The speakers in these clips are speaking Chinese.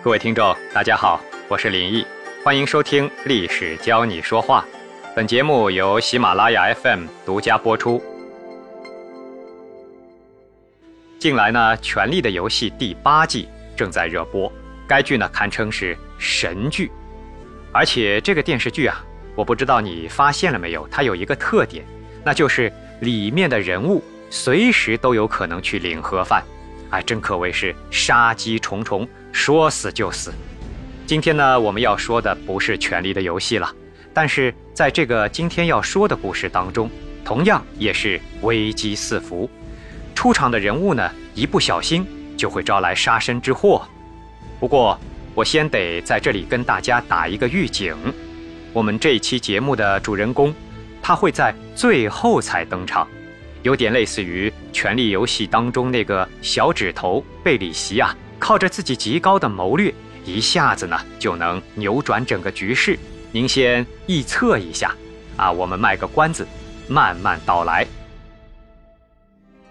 各位听众，大家好，我是林毅，欢迎收听《历史教你说话》。本节目由喜马拉雅 FM 独家播出。近来呢，《权力的游戏》第八季正在热播，该剧呢堪称是神剧。而且这个电视剧啊，我不知道你发现了没有，它有一个特点，那就是里面的人物随时都有可能去领盒饭，哎，真可谓是杀机重重。说死就死。今天呢，我们要说的不是《权力的游戏》了，但是在这个今天要说的故事当中，同样也是危机四伏。出场的人物呢，一不小心就会招来杀身之祸。不过，我先得在这里跟大家打一个预警：我们这期节目的主人公，他会在最后才登场，有点类似于《权力游戏》当中那个小指头贝里席啊。靠着自己极高的谋略，一下子呢就能扭转整个局势。您先臆测一下，啊，我们卖个关子，慢慢道来。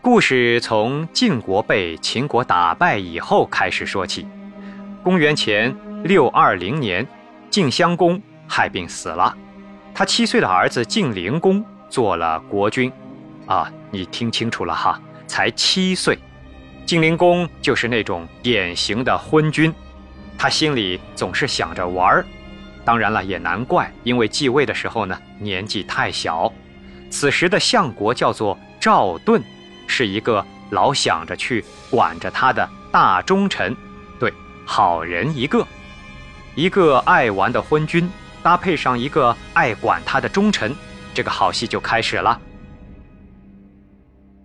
故事从晋国被秦国打败以后开始说起。公元前六二零年，晋襄公害病死了，他七岁的儿子晋灵公做了国君。啊，你听清楚了哈，才七岁。晋灵公就是那种典型的昏君，他心里总是想着玩儿。当然了，也难怪，因为继位的时候呢年纪太小。此时的相国叫做赵盾，是一个老想着去管着他的大忠臣，对，好人一个。一个爱玩的昏君，搭配上一个爱管他的忠臣，这个好戏就开始了。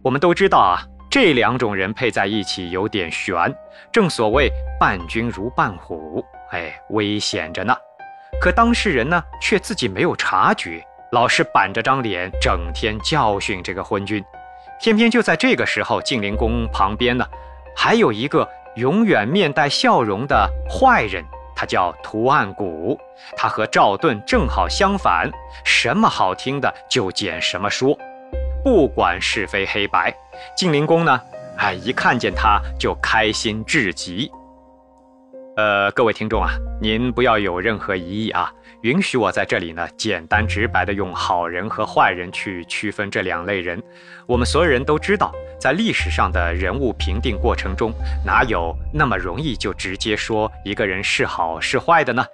我们都知道啊。这两种人配在一起有点悬，正所谓伴君如伴虎，哎，危险着呢。可当事人呢，却自己没有察觉，老是板着张脸，整天教训这个昏君。偏偏就在这个时候，晋灵公旁边呢，还有一个永远面带笑容的坏人，他叫图案古。他和赵盾正好相反，什么好听的就捡什么说。不管是非黑白，晋灵公呢，哎，一看见他就开心至极。呃，各位听众啊，您不要有任何疑义啊，允许我在这里呢，简单直白的用好人和坏人去区分这两类人。我们所有人都知道，在历史上的人物评定过程中，哪有那么容易就直接说一个人是好是坏的呢？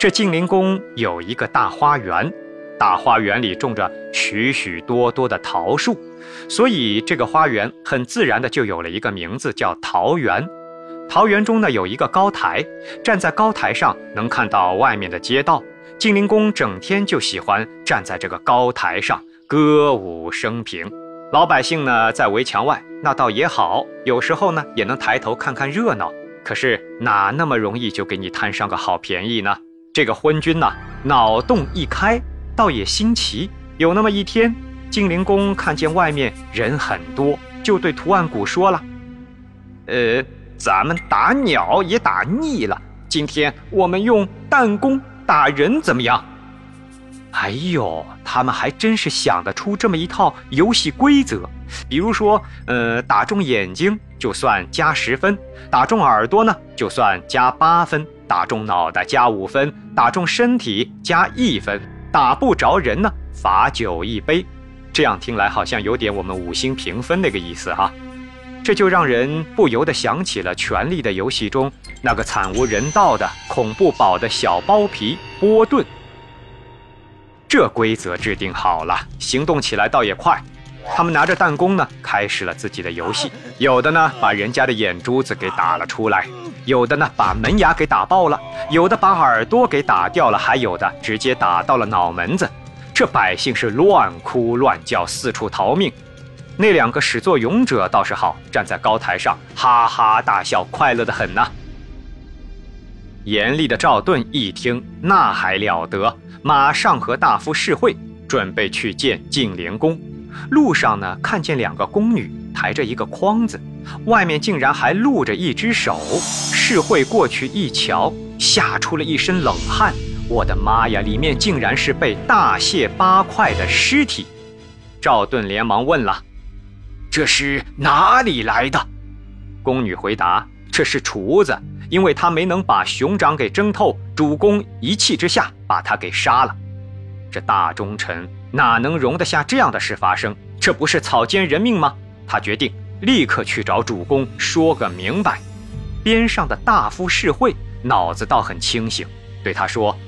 这晋灵公有一个大花园。大花园里种着许许多多的桃树，所以这个花园很自然的就有了一个名字，叫桃园。桃园中呢有一个高台，站在高台上能看到外面的街道。晋灵公整天就喜欢站在这个高台上歌舞升平。老百姓呢在围墙外，那倒也好，有时候呢也能抬头看看热闹。可是哪那么容易就给你贪上个好便宜呢？这个昏君呢脑洞一开。倒也新奇，有那么一天，精灵公看见外面人很多，就对图案谷说了：“呃，咱们打鸟也打腻了，今天我们用弹弓打人怎么样？”哎呦，他们还真是想得出这么一套游戏规则，比如说，呃，打中眼睛就算加十分，打中耳朵呢就算加八分，打中脑袋加五分，打中身体加一分。打不着人呢，罚酒一杯，这样听来好像有点我们五星评分那个意思哈，这就让人不由得想起了《权力的游戏》中那个惨无人道的恐怖堡的小包皮波顿。这规则制定好了，行动起来倒也快。他们拿着弹弓呢，开始了自己的游戏。有的呢，把人家的眼珠子给打了出来。有的呢，把门牙给打爆了；有的把耳朵给打掉了；还有的直接打到了脑门子。这百姓是乱哭乱叫，四处逃命。那两个始作俑者倒是好，站在高台上哈哈大笑，快乐的很呐。严厉的赵盾一听，那还了得，马上和大夫示会，准备去见晋灵公。路上呢，看见两个宫女抬着一个筐子，外面竟然还露着一只手。智慧过去一瞧，吓出了一身冷汗。我的妈呀，里面竟然是被大卸八块的尸体！赵盾连忙问了：“这是哪里来的？”宫女回答：“这是厨子，因为他没能把熊掌给蒸透，主公一气之下把他给杀了。这大忠臣哪能容得下这样的事发生？这不是草菅人命吗？他决定立刻去找主公说个明白。边上的大夫士会脑子倒很清醒，对他说：“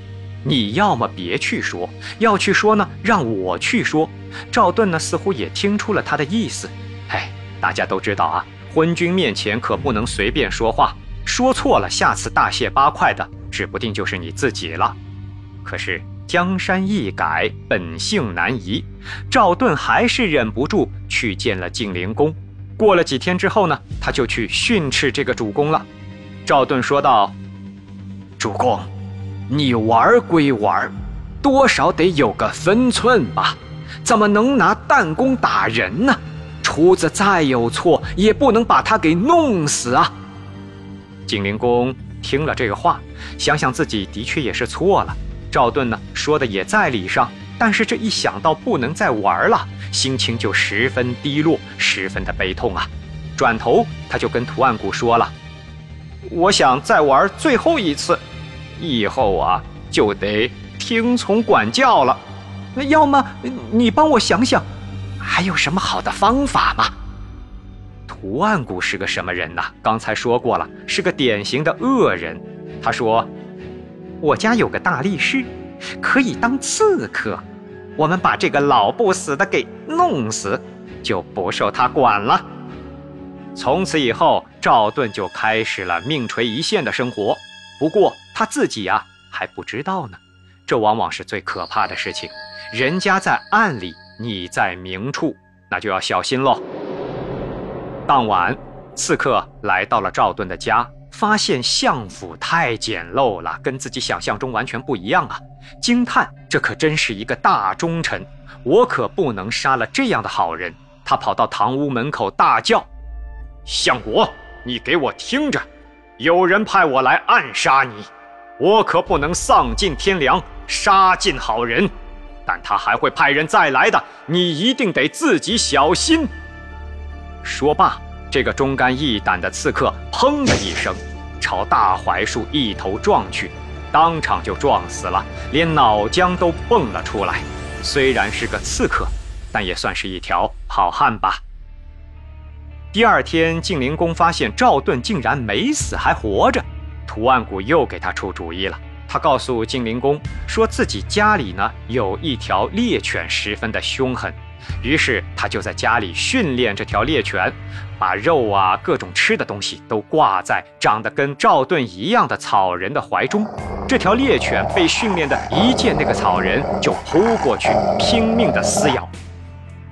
你要么别去说，要去说呢，让我去说。”赵盾呢，似乎也听出了他的意思。哎，大家都知道啊，昏君面前可不能随便说话，说错了，下次大卸八块的，指不定就是你自己了。可是江山易改，本性难移，赵盾还是忍不住去见了晋灵公。过了几天之后呢，他就去训斥这个主公了。赵盾说道：“主公，你玩归玩，多少得有个分寸吧？怎么能拿弹弓打人呢？厨子再有错，也不能把他给弄死啊！”晋灵公听了这个话，想想自己的确也是错了。赵盾呢，说的也在理上。但是这一想到不能再玩了，心情就十分低落，十分的悲痛啊！转头他就跟图案谷说了：“我想再玩最后一次，以后啊就得听从管教了。那要么你帮我想想，还有什么好的方法吗？”图案谷是个什么人呢？刚才说过了，是个典型的恶人。他说：“我家有个大力士，可以当刺客。”我们把这个老不死的给弄死，就不受他管了。从此以后，赵盾就开始了命垂一线的生活。不过他自己呀还不知道呢，这往往是最可怕的事情。人家在暗里，你在明处，那就要小心喽。当晚，刺客来到了赵盾的家。发现相府太简陋了，跟自己想象中完全不一样啊！惊叹，这可真是一个大忠臣，我可不能杀了这样的好人。他跑到堂屋门口大叫：“相国，你给我听着！有人派我来暗杀你，我可不能丧尽天良，杀尽好人。但他还会派人再来的，你一定得自己小心。”说罢。这个忠肝义胆的刺客，砰的一声，朝大槐树一头撞去，当场就撞死了，连脑浆都蹦了出来。虽然是个刺客，但也算是一条好汉吧。第二天，晋灵公发现赵盾竟然没死，还活着，图案谷又给他出主意了。他告诉晋灵公，说自己家里呢有一条猎犬，十分的凶狠。于是他就在家里训练这条猎犬，把肉啊各种吃的东西都挂在长得跟赵盾一样的草人的怀中。这条猎犬被训练的一见那个草人就扑过去，拼命的撕咬。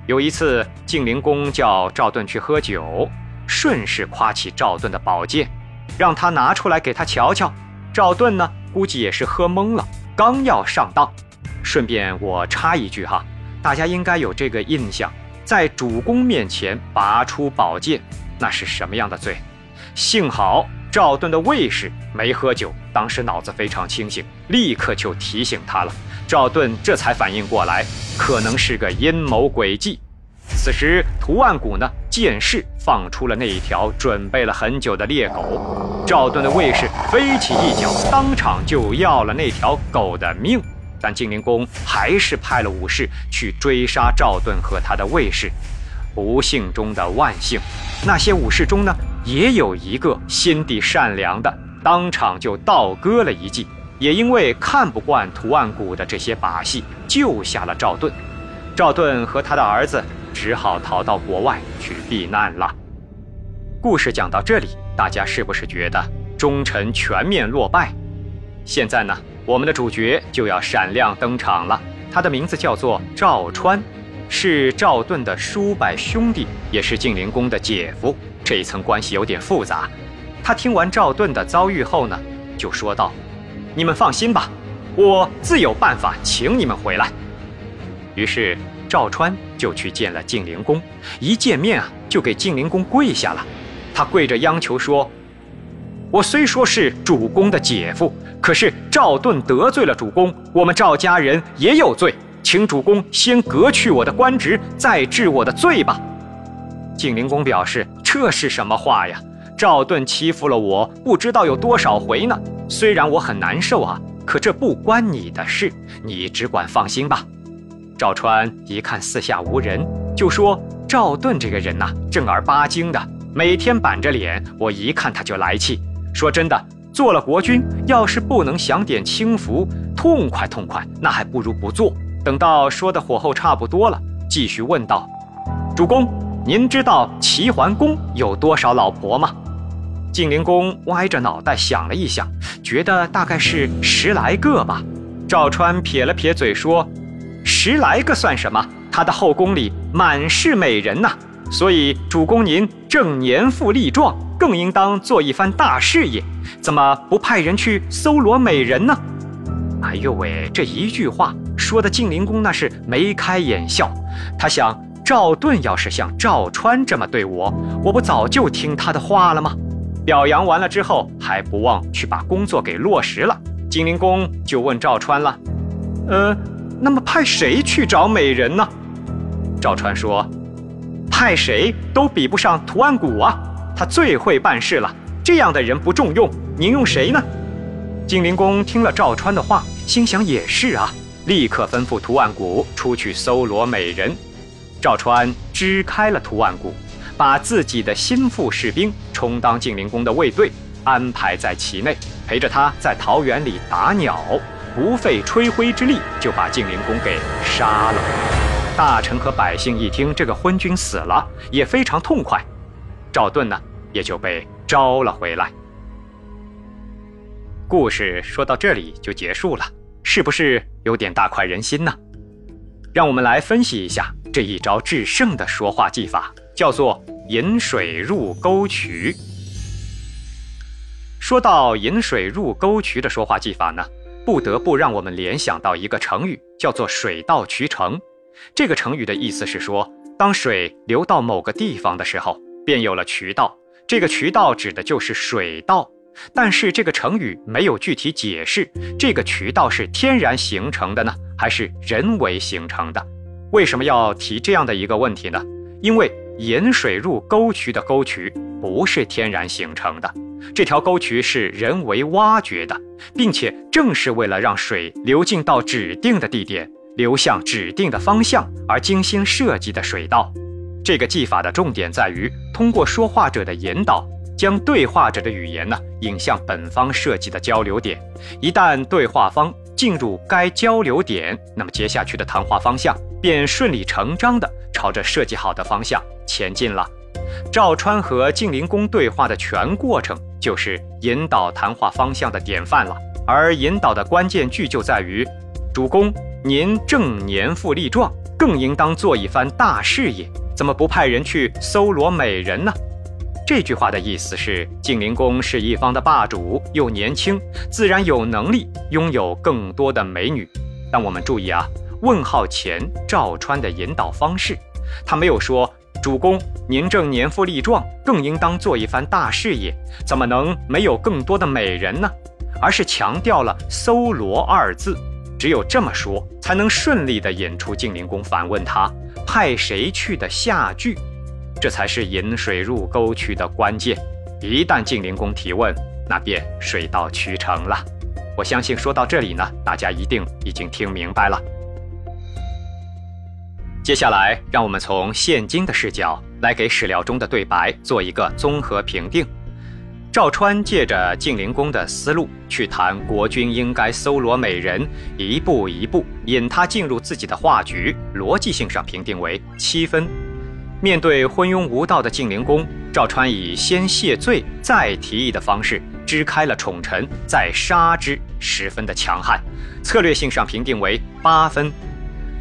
有一次，晋灵公叫赵盾去喝酒，顺势夸起赵盾的宝剑，让他拿出来给他瞧瞧。赵盾呢，估计也是喝懵了，刚要上当。顺便我插一句哈。大家应该有这个印象，在主公面前拔出宝剑，那是什么样的罪？幸好赵盾的卫士没喝酒，当时脑子非常清醒，立刻就提醒他了。赵盾这才反应过来，可能是个阴谋诡计。此时图案谷呢，剑士放出了那一条准备了很久的猎狗，赵盾的卫士飞起一脚，当场就要了那条狗的命。但晋灵公还是派了武士去追杀赵盾和他的卫士。不幸中的万幸，那些武士中呢，也有一个心地善良的，当场就倒戈了一计。也因为看不惯图案谷的这些把戏，救下了赵盾。赵盾和他的儿子只好逃到国外去避难了。故事讲到这里，大家是不是觉得忠臣全面落败？现在呢？我们的主角就要闪亮登场了，他的名字叫做赵川，是赵盾的叔伯兄弟，也是晋灵公的姐夫，这一层关系有点复杂。他听完赵盾的遭遇后呢，就说道：“你们放心吧，我自有办法请你们回来。”于是赵川就去见了晋灵公，一见面啊，就给晋灵公跪下了，他跪着央求说。我虽说是主公的姐夫，可是赵盾得罪了主公，我们赵家人也有罪，请主公先革去我的官职，再治我的罪吧。晋灵公表示：“这是什么话呀？赵盾欺负了我，不知道有多少回呢。虽然我很难受啊，可这不关你的事，你只管放心吧。”赵川一看四下无人，就说：“赵盾这个人呐，正儿八经的，每天板着脸，我一看他就来气。说真的，做了国君，要是不能享点清福，痛快痛快，那还不如不做。”等到说的火候差不多了，继续问道：“主公，您知道齐桓公有多少老婆吗？”晋灵公歪着脑袋想了一想，觉得大概是十来个吧。赵川撇了撇嘴说：“十来个算什么？他的后宫里满是美人呐。所以主公您正年富力壮，更应当做一番大事业，怎么不派人去搜罗美人呢？”哎呦喂，这一句话。说的晋灵公那是眉开眼笑，他想赵盾要是像赵川这么对我，我不早就听他的话了吗？表扬完了之后，还不忘去把工作给落实了。晋灵公就问赵川了：“呃，那么派谁去找美人呢？”赵川说：“派谁都比不上图案谷啊，他最会办事了。这样的人不重用，您用谁呢？”晋灵公听了赵川的话，心想也是啊。立刻吩咐图案谷出去搜罗美人。赵川支开了图案谷，把自己的心腹士兵充当晋灵公的卫队，安排在其内，陪着他在桃园里打鸟，不费吹灰之力就把晋灵公给杀了。大臣和百姓一听这个昏君死了，也非常痛快。赵盾呢，也就被招了回来。故事说到这里就结束了。是不是有点大快人心呢？让我们来分析一下这一招制胜的说话技法，叫做“引水入沟渠”。说到“引水入沟渠”的说话技法呢，不得不让我们联想到一个成语，叫做“水到渠成”。这个成语的意思是说，当水流到某个地方的时候，便有了渠道，这个渠道指的就是水道。但是这个成语没有具体解释，这个渠道是天然形成的呢，还是人为形成的？为什么要提这样的一个问题呢？因为引水入沟渠的沟渠不是天然形成的，这条沟渠是人为挖掘的，并且正是为了让水流进到指定的地点，流向指定的方向而精心设计的水道。这个技法的重点在于通过说话者的引导。将对话者的语言呢引向本方设计的交流点，一旦对话方进入该交流点，那么接下去的谈话方向便顺理成章地朝着设计好的方向前进了。赵川和晋灵公对话的全过程就是引导谈话方向的典范了，而引导的关键句就在于：“主公，您正年富力壮，更应当做一番大事业，怎么不派人去搜罗美人呢？”这句话的意思是，晋灵公是一方的霸主，又年轻，自然有能力拥有更多的美女。但我们注意啊，问号前赵川的引导方式，他没有说“主公，您正年富力壮，更应当做一番大事业，怎么能没有更多的美人呢？”而是强调了“搜罗”二字。只有这么说，才能顺利地引出晋灵公反问他派谁去的下句。这才是引水入沟渠的关键。一旦晋灵公提问，那便水到渠成了。我相信说到这里呢，大家一定已经听明白了。接下来，让我们从现今的视角来给史料中的对白做一个综合评定。赵川借着晋灵公的思路去谈国君应该搜罗美人，一步一步引他进入自己的话局，逻辑性上评定为七分。面对昏庸无道的晋灵公，赵川以先谢罪再提议的方式支开了宠臣，再杀之，十分的强悍。策略性上评定为八分。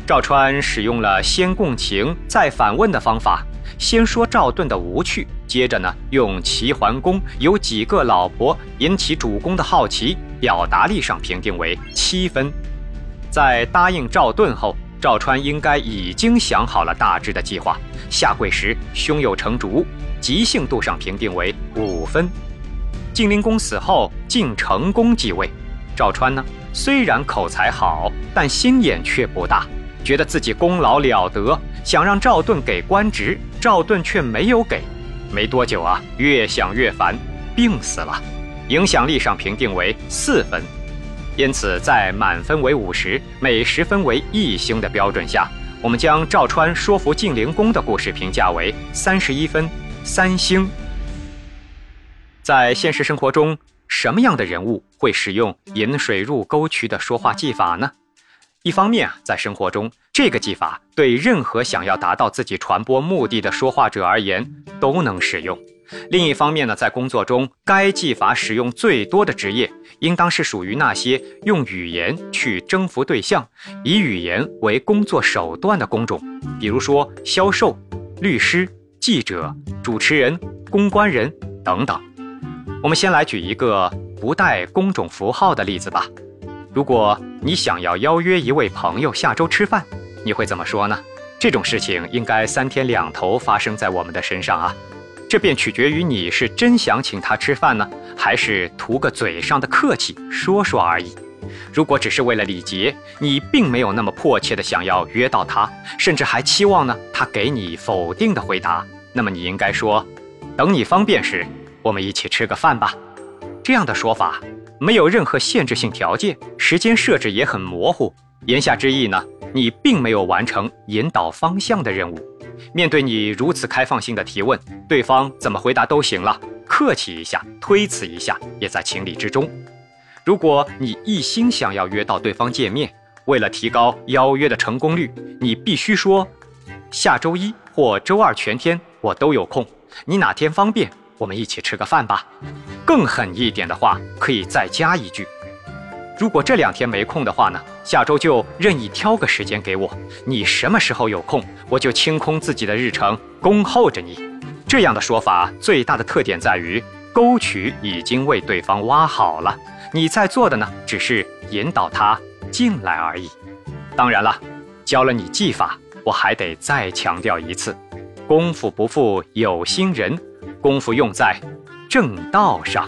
赵川使用了先共情再反问的方法，先说赵盾的无趣，接着呢用齐桓公有几个老婆引起主公的好奇，表达力上评定为七分。在答应赵盾后。赵川应该已经想好了大致的计划，下跪时胸有成竹，即兴度上评定为五分。晋灵公死后，晋成公继位，赵川呢虽然口才好，但心眼却不大，觉得自己功劳了得，想让赵盾给官职，赵盾却没有给，没多久啊，越想越烦，病死了。影响力上评定为四分，因此在满分为五十，每十分为一星的标准下，我们将赵川说服晋灵公的故事评价为三十一分，三星。在现实生活中，什么样的人物会使用“引水入沟渠”的说话技法呢？一方面啊，在生活中，这个技法对任何想要达到自己传播目的的说话者而言都能使用。另一方面呢，在工作中，该技法使用最多的职业，应当是属于那些用语言去征服对象，以语言为工作手段的工种，比如说销售、律师、记者、主持人、公关人等等。我们先来举一个不带工种符号的例子吧。如果你想要邀约一位朋友下周吃饭，你会怎么说呢？这种事情应该三天两头发生在我们的身上啊。这便取决于你是真想请他吃饭呢，还是图个嘴上的客气说说而已。如果只是为了礼节，你并没有那么迫切的想要约到他，甚至还期望呢他给你否定的回答，那么你应该说：“等你方便时。”我们一起吃个饭吧，这样的说法没有任何限制性条件，时间设置也很模糊。言下之意呢，你并没有完成引导方向的任务。面对你如此开放性的提问，对方怎么回答都行了，客气一下、推辞一下也在情理之中。如果你一心想要约到对方见面，为了提高邀约的成功率，你必须说：下周一或周二全天我都有空，你哪天方便？我们一起吃个饭吧。更狠一点的话，可以再加一句：如果这两天没空的话呢，下周就任意挑个时间给我。你什么时候有空，我就清空自己的日程，恭候着你。这样的说法最大的特点在于，沟渠已经为对方挖好了，你在做的呢，只是引导他进来而已。当然了，教了你技法，我还得再强调一次：功夫不负有心人。功夫用在正道上。